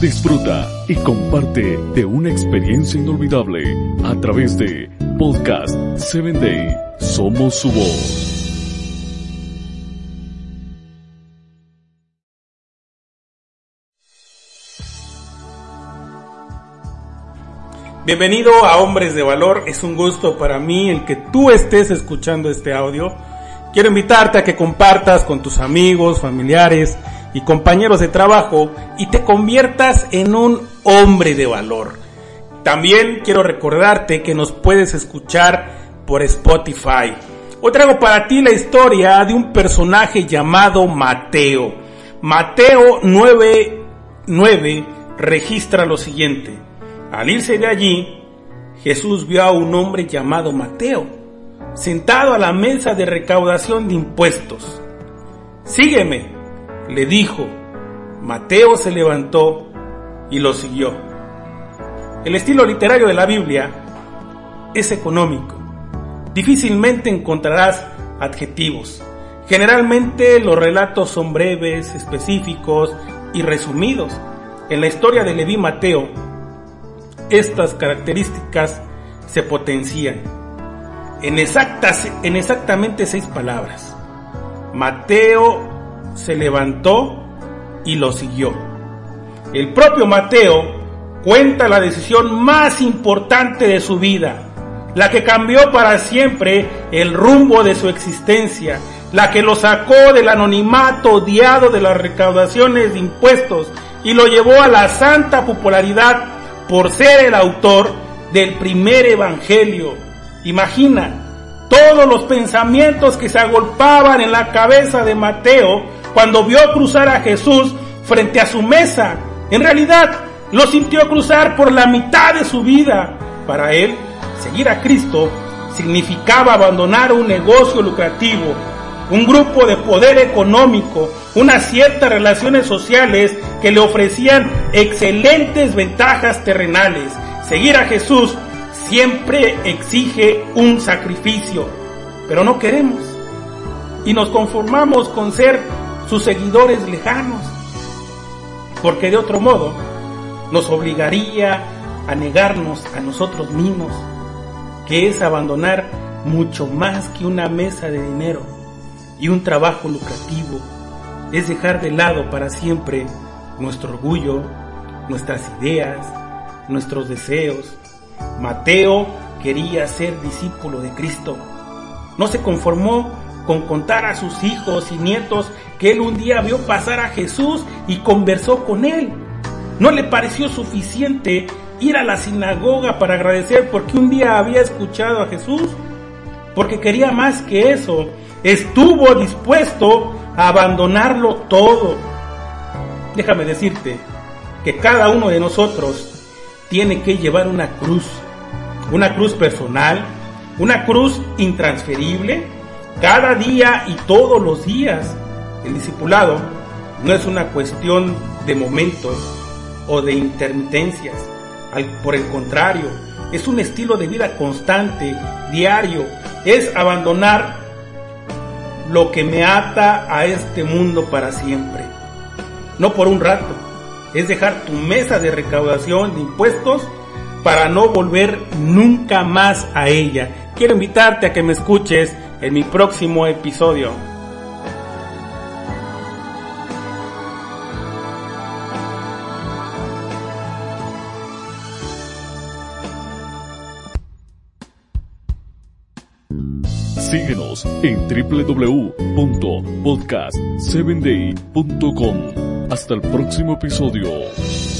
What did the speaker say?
Disfruta y comparte de una experiencia inolvidable a través de Podcast 7 Day. Somos su voz. Bienvenido a Hombres de Valor. Es un gusto para mí el que tú estés escuchando este audio. Quiero invitarte a que compartas con tus amigos, familiares, y compañeros de trabajo y te conviertas en un hombre de valor. También quiero recordarte que nos puedes escuchar por Spotify. Hoy traigo para ti la historia de un personaje llamado Mateo. Mateo 9:9 registra lo siguiente. Al irse de allí, Jesús vio a un hombre llamado Mateo, sentado a la mesa de recaudación de impuestos. Sígueme, le dijo. Mateo se levantó y lo siguió. El estilo literario de la Biblia es económico. Difícilmente encontrarás adjetivos. Generalmente los relatos son breves, específicos y resumidos. En la historia de Leví Mateo, estas características se potencian en, exactas, en exactamente seis palabras. Mateo se levantó y lo siguió. El propio Mateo cuenta la decisión más importante de su vida, la que cambió para siempre el rumbo de su existencia, la que lo sacó del anonimato odiado de las recaudaciones de impuestos y lo llevó a la santa popularidad por ser el autor del primer evangelio. Imagina todos los pensamientos que se agolpaban en la cabeza de Mateo cuando vio cruzar a Jesús frente a su mesa. En realidad, lo sintió cruzar por la mitad de su vida. Para él, seguir a Cristo significaba abandonar un negocio lucrativo, un grupo de poder económico, unas ciertas relaciones sociales que le ofrecían excelentes ventajas terrenales. Seguir a Jesús siempre exige un sacrificio, pero no queremos y nos conformamos con ser sus seguidores lejanos, porque de otro modo nos obligaría a negarnos a nosotros mismos, que es abandonar mucho más que una mesa de dinero y un trabajo lucrativo, es dejar de lado para siempre nuestro orgullo, nuestras ideas, nuestros deseos. Mateo quería ser discípulo de Cristo. No se conformó con contar a sus hijos y nietos que él un día vio pasar a Jesús y conversó con él. No le pareció suficiente ir a la sinagoga para agradecer porque un día había escuchado a Jesús, porque quería más que eso. Estuvo dispuesto a abandonarlo todo. Déjame decirte que cada uno de nosotros tiene que llevar una cruz, una cruz personal, una cruz intransferible, cada día y todos los días. El discipulado no es una cuestión de momentos o de intermitencias. por el contrario, es un estilo de vida constante, diario. Es abandonar lo que me ata a este mundo para siempre. No por un rato. Es dejar tu mesa de recaudación de impuestos para no volver nunca más a ella. Quiero invitarte a que me escuches en mi próximo episodio. Síguenos en www.podcast7day.com. Hasta el próximo episodio.